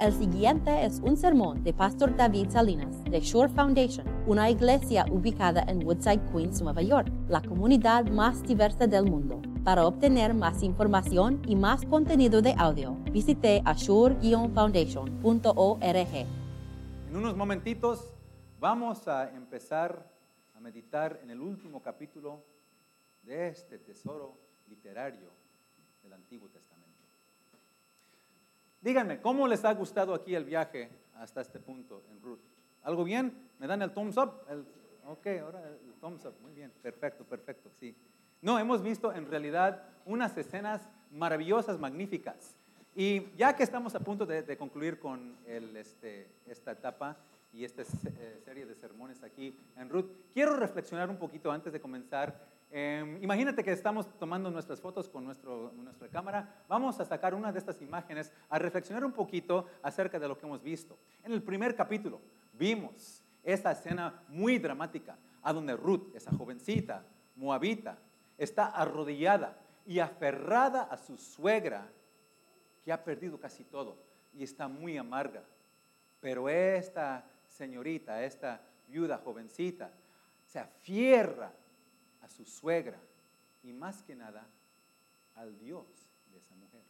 El siguiente es un sermón de Pastor David Salinas de Shore Foundation, una iglesia ubicada en Woodside, Queens, Nueva York, la comunidad más diversa del mundo. Para obtener más información y más contenido de audio, visite ashore-foundation.org. En unos momentitos vamos a empezar a meditar en el último capítulo de este tesoro literario del Antiguo Testamento. Díganme, ¿cómo les ha gustado aquí el viaje hasta este punto en Ruth? ¿Algo bien? ¿Me dan el thumbs up? ok, ahora el thumbs up. Muy bien, perfecto, perfecto, sí. No, hemos visto en realidad unas escenas maravillosas, magníficas. Y ya que estamos a punto de, concluir con este, esta etapa y esta eh, serie de sermones aquí en Ruth, quiero reflexionar un poquito antes de comenzar Em, imagínate que estamos tomando nuestras fotos con nuestro, nuestra cámara. Vamos a sacar una de estas imágenes a reflexionar un poquito acerca de lo que hemos visto. En el primer capítulo vimos esta escena muy dramática, a donde Ruth, esa jovencita moabita, está arrodillada y aferrada a su suegra, que ha perdido casi todo y está muy amarga. Pero esta señorita, esta viuda jovencita, se afierra a su suegra y más que nada al Dios de esa mujer.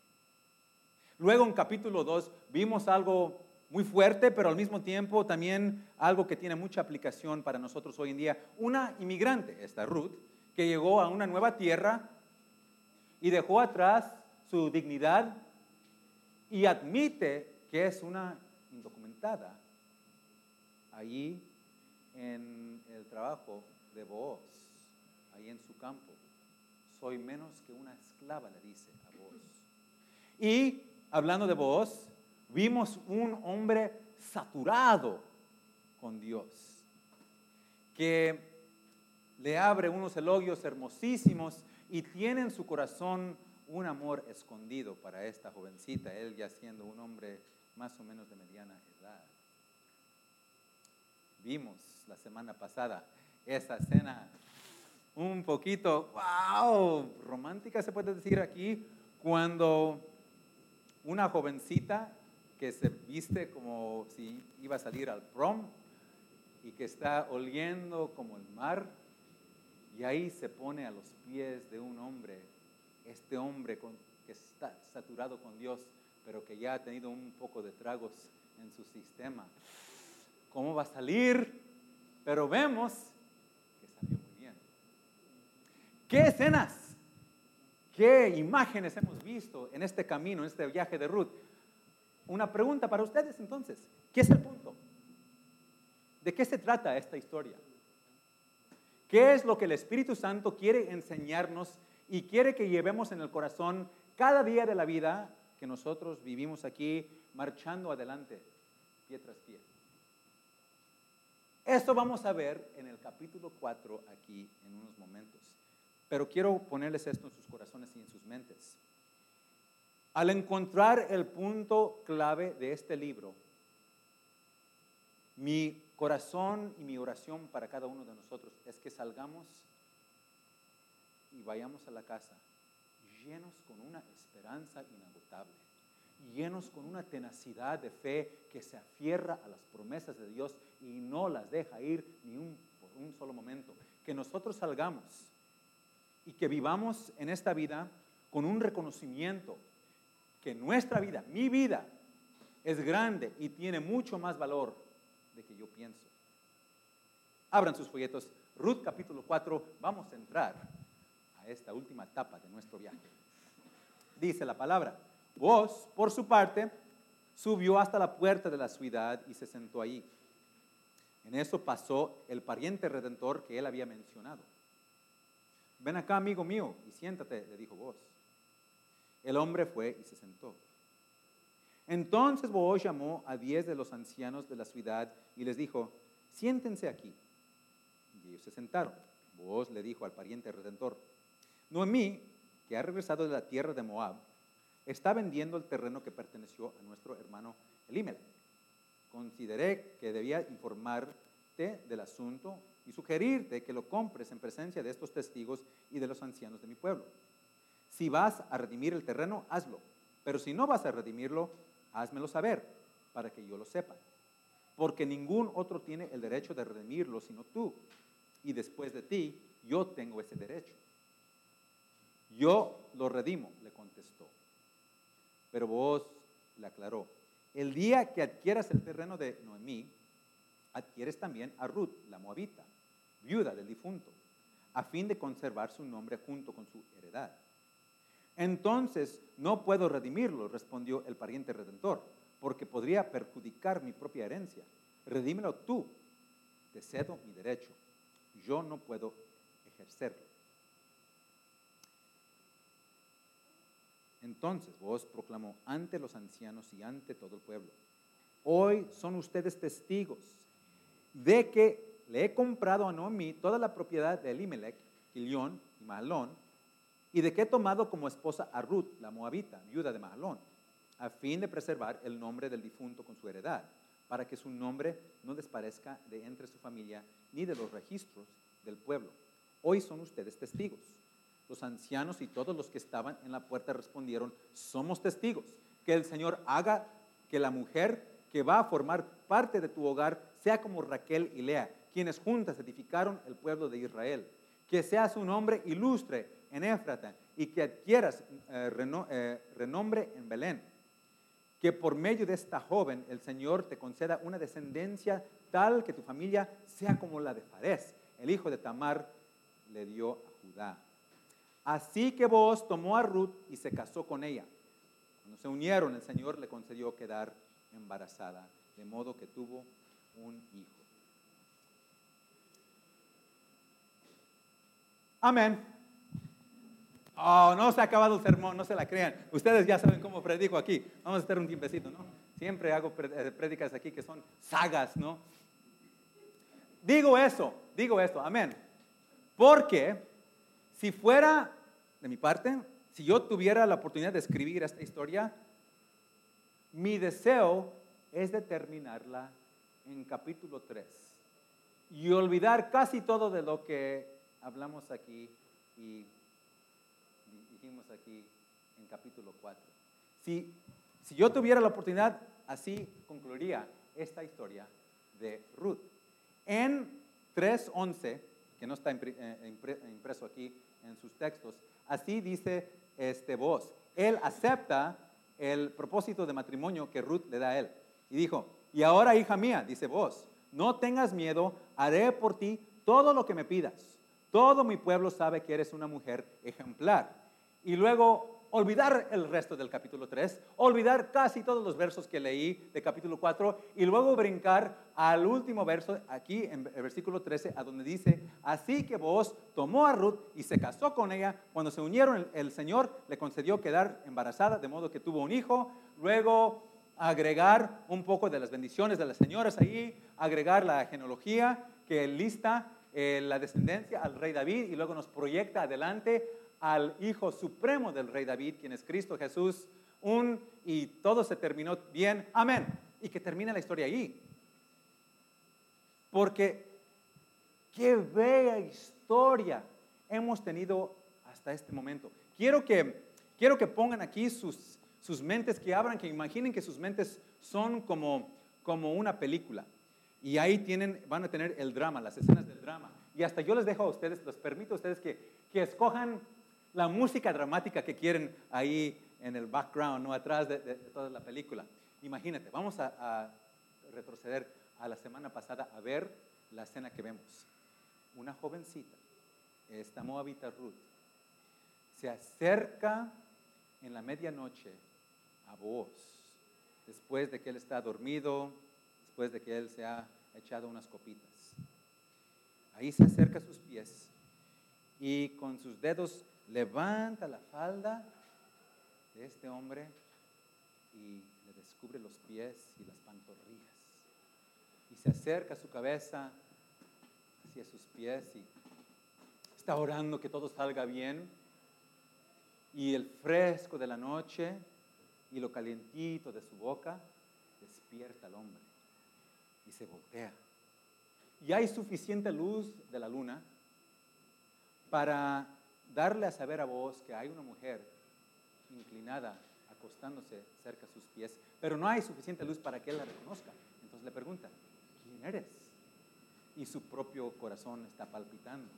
Luego en capítulo 2 vimos algo muy fuerte, pero al mismo tiempo también algo que tiene mucha aplicación para nosotros hoy en día. Una inmigrante, esta Ruth, que llegó a una nueva tierra y dejó atrás su dignidad y admite que es una indocumentada allí en el trabajo de Boaz ahí en su campo. Soy menos que una esclava, le dice a vos. Y hablando de vos, vimos un hombre saturado con Dios, que le abre unos elogios hermosísimos y tiene en su corazón un amor escondido para esta jovencita, él ya siendo un hombre más o menos de mediana edad. Vimos la semana pasada esa escena un poquito, wow, romántica se puede decir aquí, cuando una jovencita que se viste como si iba a salir al prom y que está oliendo como el mar, y ahí se pone a los pies de un hombre, este hombre que está saturado con Dios, pero que ya ha tenido un poco de tragos en su sistema. ¿Cómo va a salir? Pero vemos ¿Qué escenas? ¿Qué imágenes hemos visto en este camino, en este viaje de Ruth? Una pregunta para ustedes entonces. ¿Qué es el punto? ¿De qué se trata esta historia? ¿Qué es lo que el Espíritu Santo quiere enseñarnos y quiere que llevemos en el corazón cada día de la vida que nosotros vivimos aquí marchando adelante, pie tras pie? Esto vamos a ver en el capítulo 4 aquí en unos momentos. Pero quiero ponerles esto en sus corazones y en sus mentes. Al encontrar el punto clave de este libro, mi corazón y mi oración para cada uno de nosotros es que salgamos y vayamos a la casa llenos con una esperanza inagotable, llenos con una tenacidad de fe que se afierra a las promesas de Dios y no las deja ir ni un, por un solo momento. Que nosotros salgamos y que vivamos en esta vida con un reconocimiento que nuestra vida, mi vida, es grande y tiene mucho más valor de que yo pienso. Abran sus folletos. Ruth capítulo 4, vamos a entrar a esta última etapa de nuestro viaje. Dice la palabra, vos, por su parte, subió hasta la puerta de la ciudad y se sentó allí. En eso pasó el pariente redentor que él había mencionado ven acá, amigo mío, y siéntate, le dijo vos. El hombre fue y se sentó. Entonces Boaz llamó a diez de los ancianos de la ciudad y les dijo, siéntense aquí. Y ellos se sentaron. Boaz le dijo al pariente redentor, Noemí, que ha regresado de la tierra de Moab, está vendiendo el terreno que perteneció a nuestro hermano Elimelech. Consideré que debía del asunto y sugerirte que lo compres en presencia de estos testigos y de los ancianos de mi pueblo. Si vas a redimir el terreno, hazlo, pero si no vas a redimirlo, házmelo saber. para que yo lo sepa. Porque ningún otro tiene el derecho de redimirlo sino tú. Y después de ti, yo tengo ese derecho. Yo lo redimo, le contestó. Pero vos le aclaró, el día que adquieras el terreno de Noemí, adquieres también a Ruth, la moabita, viuda del difunto, a fin de conservar su nombre junto con su heredad. Entonces no puedo redimirlo, respondió el pariente redentor, porque podría perjudicar mi propia herencia. Redímelo tú, te cedo mi derecho. Yo no puedo ejercerlo. Entonces vos proclamó ante los ancianos y ante todo el pueblo, hoy son ustedes testigos de que le he comprado a Noemí toda la propiedad de Elimelech, Kilión y Mahalón, y de que he tomado como esposa a Ruth, la moabita, viuda de Mahalón, a fin de preservar el nombre del difunto con su heredad, para que su nombre no desparezca de entre su familia ni de los registros del pueblo. Hoy son ustedes testigos. Los ancianos y todos los que estaban en la puerta respondieron, somos testigos, que el Señor haga que la mujer que va a formar parte de tu hogar sea como Raquel y Lea, quienes juntas edificaron el pueblo de Israel. Que sea su nombre ilustre en Éfrata y que adquieras eh, eh, renombre en Belén. Que por medio de esta joven el Señor te conceda una descendencia tal que tu familia sea como la de Fares, el hijo de Tamar le dio a Judá. Así que vos tomó a Ruth y se casó con ella. Cuando se unieron, el Señor le concedió quedar embarazada, de modo que tuvo un hijo. Amén. Oh, no se ha acabado el sermón, no se la crean. Ustedes ya saben cómo predico aquí. Vamos a estar un tiempecito, ¿no? Siempre hago eh, prédicas aquí que son sagas, ¿no? Digo eso, digo esto, amén. Porque si fuera, de mi parte, si yo tuviera la oportunidad de escribir esta historia, mi deseo es determinarla en capítulo 3 y olvidar casi todo de lo que hablamos aquí y dijimos aquí en capítulo 4. Si, si yo tuviera la oportunidad, así concluiría esta historia de Ruth. En 3.11, que no está eh, impreso aquí en sus textos, así dice este voz. Él acepta el propósito de matrimonio que Ruth le da a él. Y dijo, y ahora hija mía, dice vos, no tengas miedo, haré por ti todo lo que me pidas. Todo mi pueblo sabe que eres una mujer ejemplar. Y luego olvidar el resto del capítulo 3, olvidar casi todos los versos que leí de capítulo 4 y luego brincar al último verso aquí en el versículo 13 a donde dice, así que vos tomó a Ruth y se casó con ella, cuando se unieron el, Señor le concedió quedar embarazada, de modo que tuvo un hijo, luego agregar un poco de las bendiciones de las señoras ahí, agregar la genealogía que lista eh, la descendencia al rey David y luego nos proyecta adelante al Hijo Supremo del Rey David, quien es Cristo Jesús, un y todo se terminó bien, amén. Y que termine la historia ahí. Porque qué bella historia hemos tenido hasta este momento. Quiero que, quiero que pongan aquí sus, sus mentes, que abran, que imaginen que sus mentes son como, como una película. Y ahí tienen, van a tener el drama, las escenas del drama. Y hasta yo les dejo a ustedes, les permito a ustedes que, que escojan la música dramática que quieren ahí en el background, ¿no? atrás de, toda la película. Imagínate, vamos a, retroceder a la semana pasada a ver la escena que vemos. Una jovencita, esta moabita Ruth, se acerca en la medianoche a vos, después de que él está dormido, después de que él se ha echado unas copitas. Ahí se acerca a sus pies y con sus dedos levanta la falda de este hombre y le descubre los pies y las pantorrillas. Y se acerca su cabeza hacia sus pies y está orando que todo salga bien. Y el fresco de la noche y lo calientito de su boca despierta al hombre y se voltea. Y hay suficiente luz de la luna para darle a saber a vos que hay una mujer inclinada a acostándose cerca de sus pies, pero no hay suficiente luz para que él la reconozca. Entonces le pregunta, ¿quién eres? Y su propio corazón está palpitando.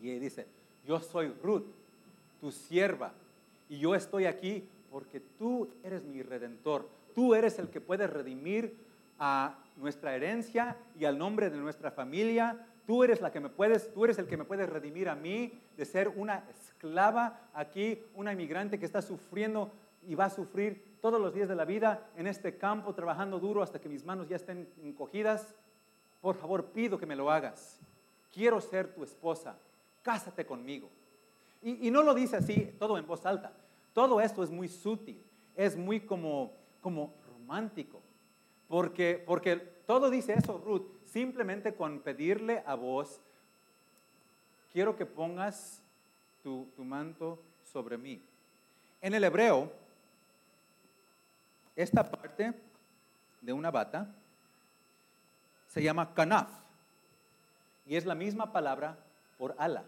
Y él dice, yo soy Ruth, tu sierva, y yo estoy aquí porque tú eres mi redentor. Tú eres el que puede redimir a nuestra herencia y al nombre de nuestra familia. Tú eres la que me puedes, tú eres el que me puedes redimir a mí de ser una esclava aquí, una inmigrante que está sufriendo y va a sufrir todos los días de la vida en este campo trabajando duro hasta que mis manos ya estén encogidas. Por favor, pido que me lo hagas. Quiero ser tu esposa. Cásate conmigo. Y, no lo dice así, todo en voz alta. Todo esto es muy sutil, es muy como, como romántico. Porque, porque todo dice eso, Ruth, simplemente con pedirle a vos, quiero que pongas tu, tu manto sobre mí. En el hebreo, esta parte de una bata se llama kanaf y es la misma palabra por ala.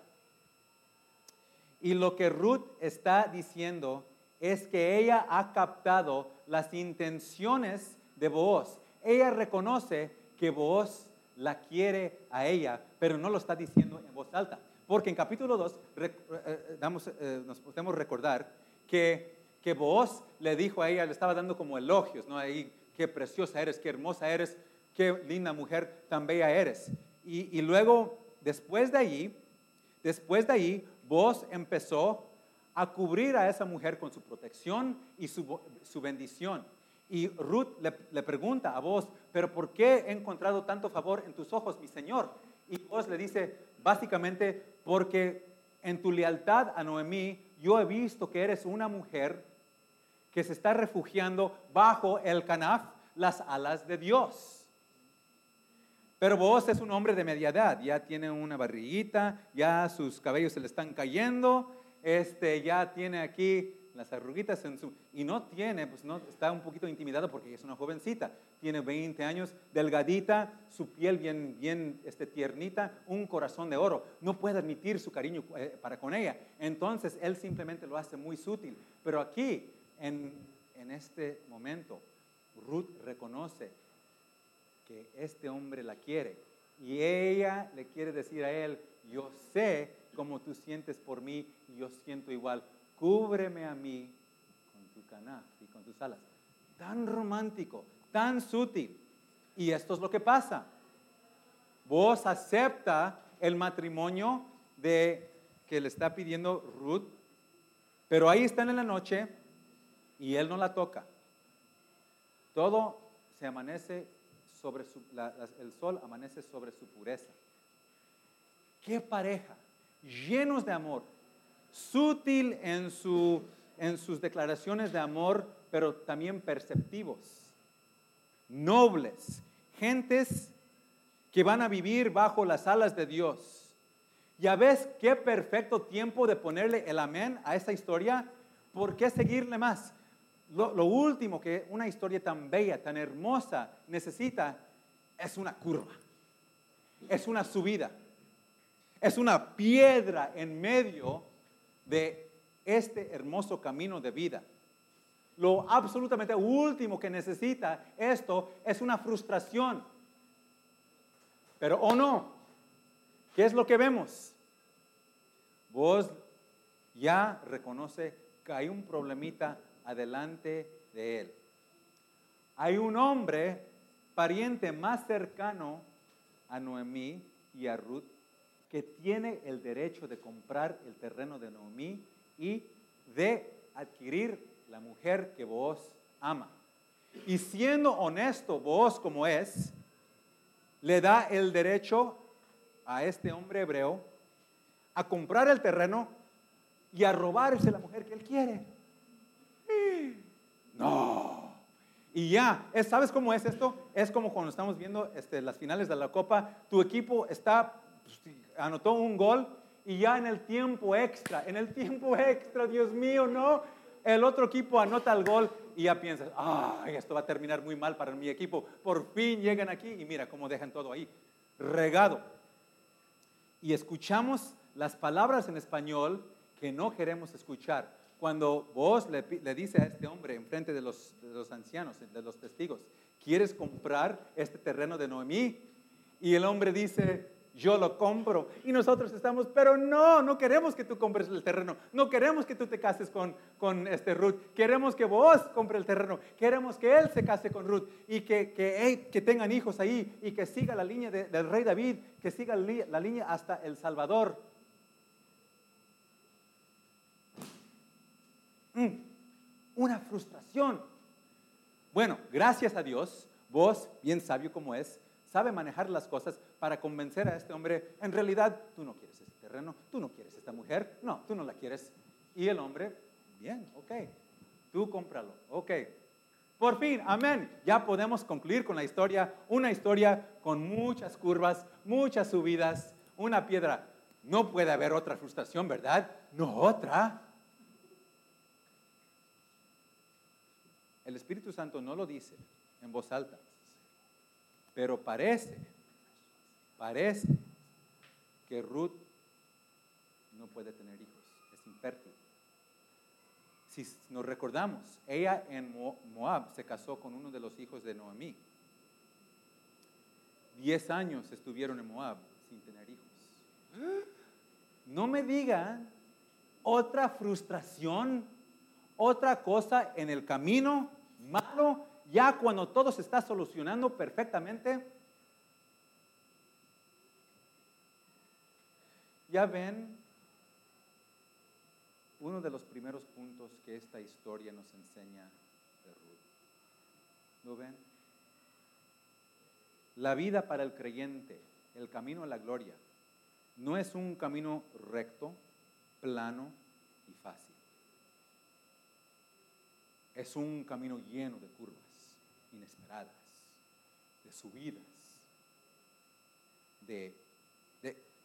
Y lo que Ruth está diciendo es que ella ha captado las intenciones de Boaz. Ella reconoce que Boaz la quiere a ella, pero no lo está diciendo en voz alta. Porque en capítulo 2 eh, eh, eh, nos podemos recordar que, que Boaz le dijo a ella, le estaba dando como elogios, ¿no? Ahí, qué preciosa eres, qué hermosa eres, qué linda mujer, tan bella eres. Y, y luego, después de allí, después de allí, Boaz empezó a cubrir a esa mujer con su protección y su, su bendición. Y Ruth le, le, pregunta a vos, pero ¿por qué he encontrado tanto favor en tus ojos, mi Señor? Y vos le dice, básicamente, porque en tu lealtad a Noemí, yo he visto que eres una mujer que se está refugiando bajo el canaf, las alas de Dios. Pero vos es un hombre de media edad, ya tiene una barriguita, ya sus cabellos se le están cayendo, este, ya tiene aquí las arruguitas en su... Y no tiene, pues no, está un poquito intimidado porque es una jovencita, tiene 20 años, delgadita, su piel bien, bien este, tiernita, un corazón de oro. No puede admitir su cariño eh, para con ella. Entonces, él simplemente lo hace muy sutil. Pero aquí, en, en este momento, Ruth reconoce que este hombre la quiere. Y ella le quiere decir a él, yo sé cómo tú sientes por mí y yo siento igual. Cúbreme a mí con tu caná y con tus alas. Tan romántico, tan sutil. Y esto es lo que pasa. Vos acepta el matrimonio de que le está pidiendo Ruth, pero ahí están en la noche y él no la toca. Todo se amanece sobre su, el sol amanece sobre su pureza. Qué pareja, llenos de amor, sutil en, su, en sus declaraciones de amor, pero también perceptivos, nobles, gentes que van a vivir bajo las alas de Dios. Ya ves qué perfecto tiempo de ponerle el amén a esa historia. ¿Por qué seguirle más? Lo, último que una historia tan bella, tan hermosa necesita es una curva, es una subida, es una piedra en medio de este hermoso camino de vida. Lo absolutamente último que necesita esto es una frustración. Pero o no, ¿qué es lo que vemos? Vos ya reconoce que hay un problemita adelante de él. Hay un hombre, pariente más cercano a Noemí y a Ruth, que tiene el derecho de comprar el terreno de Noemí y de adquirir la mujer que vos ama. Y siendo honesto vos como es, le da el derecho a este hombre hebreo a comprar el terreno y a robarse la mujer que él quiere. No. Y ya, ¿sabes cómo es esto? Es como cuando estamos viendo este, las finales de la Copa, tu equipo está, pues, anotó un gol y ya en el tiempo extra, en el tiempo extra, Dios mío, no, el otro equipo anota el gol y ya piensas, ay, esto va a terminar muy mal para mi equipo. Por fin llegan aquí y mira cómo dejan todo ahí, regado. Y escuchamos las palabras en español que no queremos escuchar. Cuando vos le, le a este hombre enfrente de los, de los ancianos, de los testigos, ¿quieres comprar este terreno de Noemí? Y el hombre dice, yo lo compro. Y nosotros estamos, pero no, no queremos que tú compres el terreno. No queremos que tú te cases con, con este Ruth. Queremos que vos compre el terreno. Queremos que él se case con Ruth y que, que, hey, que tengan hijos ahí y que siga la línea de- del rey David, que siga la línea hasta El Salvador. Una frustración. Bueno, gracias a Dios, vos, bien sabio como es, sabe manejar las cosas para convencer a este hombre, en realidad tú no quieres ese terreno, tú no quieres esta mujer, no, tú no la quieres. Y el hombre, bien, ok, tú cómpralo, ok. Por fin, amén. Ya podemos concluir con la historia, una historia con muchas curvas, muchas subidas, una piedra. No puede haber otra frustración, ¿verdad? No otra. El Espíritu Santo no lo dice en voz alta, pero parece, parece que Ruth no puede tener hijos, es infértil. Si nos recordamos, ella en Mo- Moab se casó con uno de los hijos de Noemí. Diez años estuvieron en Moab sin tener hijos. No me digan otra frustración, otra cosa en el camino malo, ya cuando todo se está solucionando perfectamente. Ya ven uno de los primeros puntos que esta historia nos enseña de Ruth. ¿Lo ven? La vida para el creyente, el camino a la gloria, no es un camino recto, plano y fácil. Es un camino lleno de curvas inesperadas, de subidas, de,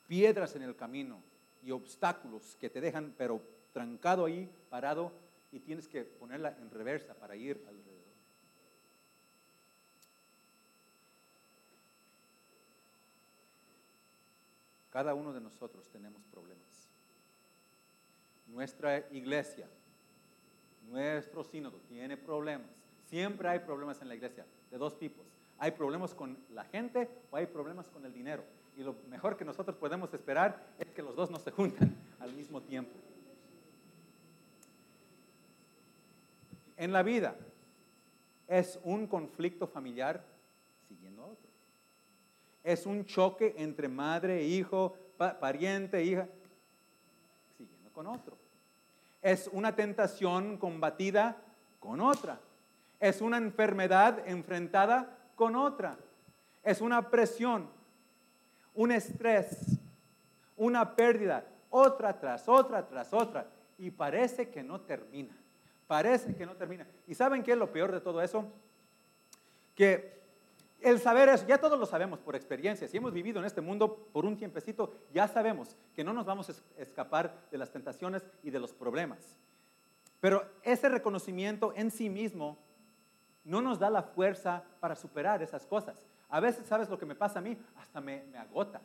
piedras en el camino y obstáculos que te dejan, pero trancado ahí, parado, y tienes que ponerla en reversa para ir alrededor. Cada uno de nosotros tenemos problemas. Nuestra iglesia, nuestro sínodo tiene problemas. Siempre hay problemas en la iglesia, de dos tipos. Hay problemas con la gente o hay problemas con el dinero. Y lo mejor que nosotros podemos esperar es que los dos no se juntan al mismo tiempo. En la vida es un conflicto familiar siguiendo a otro. Es un choque entre madre, hijo, pa- pariente, hija, siguiendo con otro. Es una tentación combatida con otra. Es una enfermedad enfrentada con otra. Es una presión, un estrés, una pérdida, otra tras otra tras otra. Y parece que no termina. Parece que no termina. ¿Y saben qué es lo peor de todo eso? Que el saber eso, ya todos lo sabemos por experiencia. Si hemos vivido en este mundo por un tiempecito, ya sabemos que no nos vamos a es- escapar de las tentaciones y de los problemas. Pero ese reconocimiento en sí mismo no nos da la fuerza para superar esas cosas. A veces, ¿sabes lo que me pasa a mí? Hasta me, agota,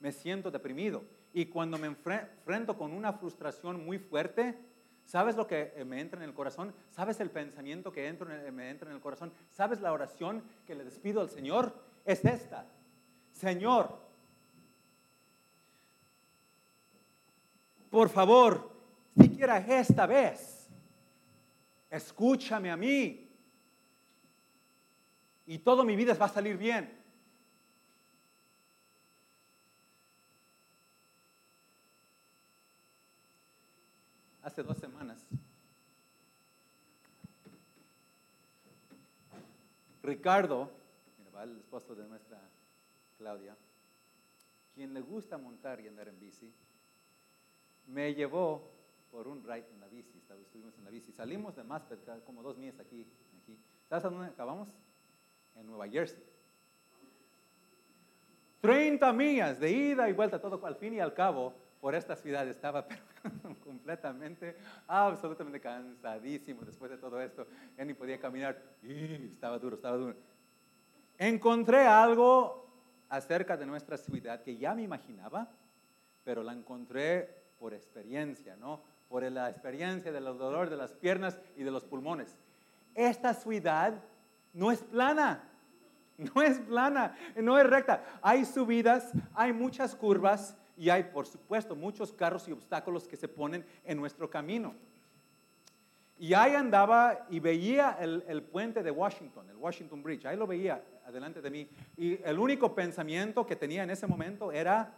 me siento deprimido. Y cuando me enfre- enfrento con una frustración muy fuerte, ¿sabes lo que eh, me entra en el corazón? ¿Sabes el pensamiento que me entra en el corazón? ¿Sabes la oración que le despido al Señor? Es esta. Señor, por favor, siquiera esta vez, escúchame a mí y toda mi vida va a salir bien. Hace dos semanas, Ricardo, el esposo de nuestra Claudia, quien le gusta montar y andar en bici, me llevó por un ride en la bici, estuvimos en la bici. Salimos de Maspet, como dos millas aquí, aquí. ¿Sabes a dónde acabamos? En Nueva Jersey. 30 millas de ida y vuelta, todo al fin y al cabo, por esta ciudad estaba pero completamente, absolutamente cansadísimo después de todo esto. Ya ni podía caminar. Y estaba duro, estaba duro. Encontré algo acerca de nuestra ciudad que ya me imaginaba, pero la encontré por experiencia, ¿no? por la experiencia del dolor de las piernas y de los pulmones. Esta ciudad no es plana, no es plana, no es recta. Hay subidas, hay muchas curvas y hay, por supuesto, muchos carros y obstáculos que se ponen en nuestro camino. Y ahí andaba y veía el, el, puente de Washington, el Washington Bridge, ahí lo veía adelante de mí. Y el único pensamiento que tenía en ese momento era,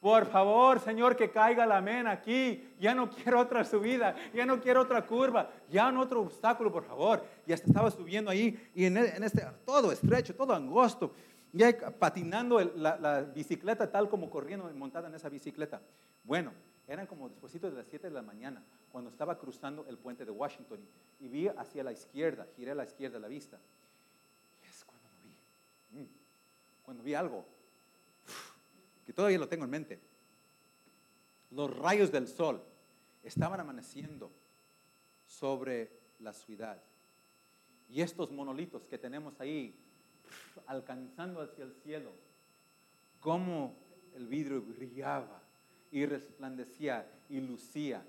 por favor, Señor, que caiga la mena aquí. Ya no quiero otra subida, ya no quiero otra curva, ya no otro obstáculo, por favor. Y hasta estaba subiendo ahí y en, este, todo estrecho, todo angosto. Y ahí patinando la, la, bicicleta tal como corriendo, montada en esa bicicleta. Bueno, eran como después de las 7 de la mañana, cuando estaba cruzando el puente de Washington y, vi hacia la izquierda, giré a la izquierda la vista. Y es cuando lo vi. Mm, cuando vi algo que todavía lo tengo en mente. Los rayos del sol estaban amaneciendo sobre la ciudad. Y estos monolitos que tenemos ahí, alcanzando hacia el cielo, como el vidrio brillaba y resplandecía y lucía.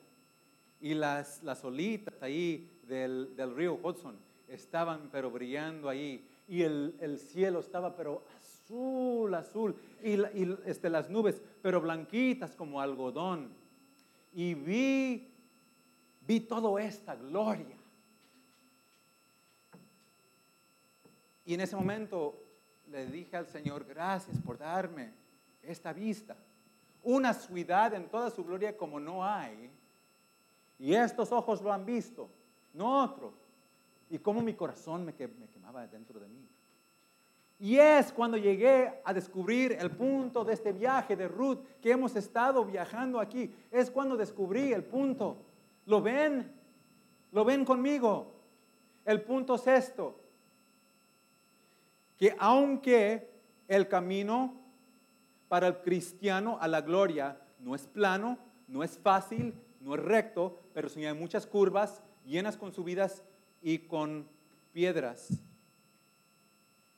Y las, las olitas ahí del, del río Hudson estaban pero brillando ahí. Y el, el cielo estaba pero azul, azul, y, este, las nubes, pero blanquitas como algodón. Y vi, vi toda esta gloria. Y en ese momento le dije al Señor, gracias por darme esta vista. Una ciudad en toda su gloria como no hay. Y estos ojos lo han visto, no otro. Y como mi corazón me, me quemaba dentro de mí. Y es cuando llegué a descubrir el punto de este viaje de Ruth que hemos estado viajando aquí. Es cuando descubrí el punto. ¿Lo ven? ¿Lo ven conmigo? El punto es esto. Que aunque el camino para el cristiano a la gloria no es plano, no es fácil, no es recto, pero sí hay muchas curvas llenas con subidas y con piedras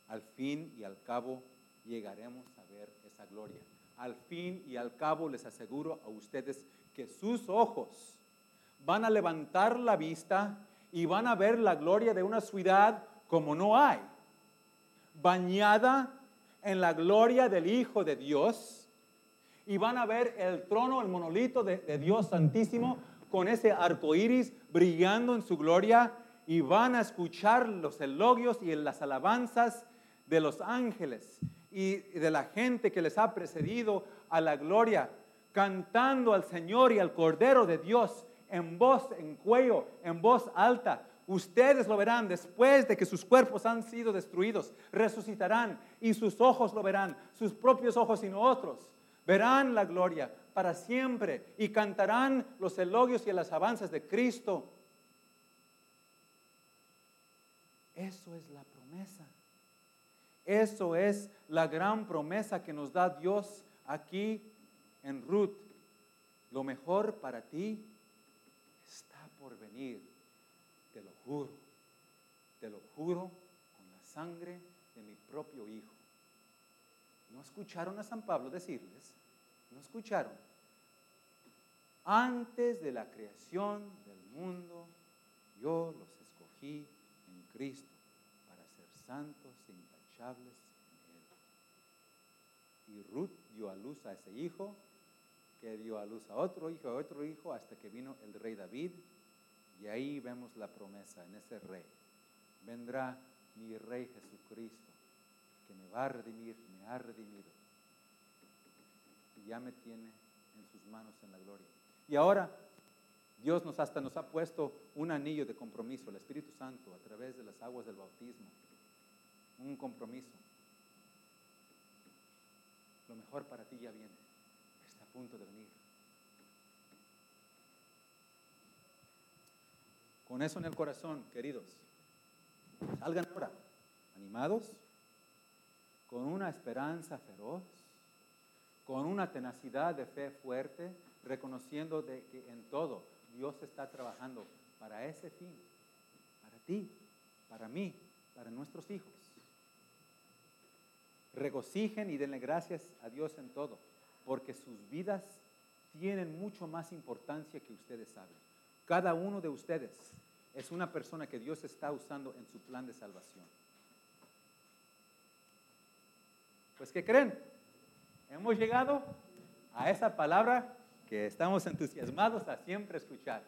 al fin y al cabo llegaremos a ver esa gloria. Al fin y al cabo les aseguro a ustedes que sus ojos van a levantar la vista y van a ver la gloria de una ciudad como no hay, bañada en la gloria del Hijo de Dios, y van a ver el trono, el monolito de, de Dios Santísimo, con ese arco iris brillando en su gloria, y van a escuchar los elogios y las alabanzas de los ángeles y de la gente que les ha precedido a la gloria, cantando al Señor y al Cordero de Dios en voz, en cuello, en voz alta. Ustedes lo verán después de que sus cuerpos han sido destruidos, resucitarán y sus ojos lo verán, sus propios ojos y no otros. Verán la gloria para siempre y cantarán los elogios y las avanzas de Cristo. Eso es la promesa. Eso es la gran promesa que nos da Dios aquí en Ruth. Lo mejor para ti está por venir. Juro. Te lo juro con la sangre de mi propio Hijo. ¿No escucharon a San Pablo decirles? ¿No escucharon? Antes de la creación del mundo, yo los escogí en Cristo para ser santos y Ruth dio a luz a ese hijo, que dio a luz a otro hijo, a otro hijo, hasta que vino el rey David. Y ahí vemos la promesa en ese rey. Vendrá mi rey Jesucristo, que me va a redimir, me ha redimido. Y ya me tiene en sus manos en la gloria. Y ahora Dios nos hasta nos ha puesto un anillo de compromiso, el Espíritu Santo, a través de las aguas del bautismo un compromiso. Lo mejor para ti ya viene, está a punto de venir. Con eso en el corazón, queridos, salgan ahora, animados, con una esperanza feroz, con una tenacidad de fe fuerte, reconociendo de que en todo Dios está trabajando para ese fin, para ti, para mí, para nuestros hijos regocijen y denle gracias a Dios en todo, porque sus vidas tienen mucho más importancia que ustedes saben. Cada uno de ustedes es una persona que Dios está usando en su plan de salvación. Pues, ¿qué creen? Hemos llegado a esa palabra que estamos entusiasmados a siempre escuchar.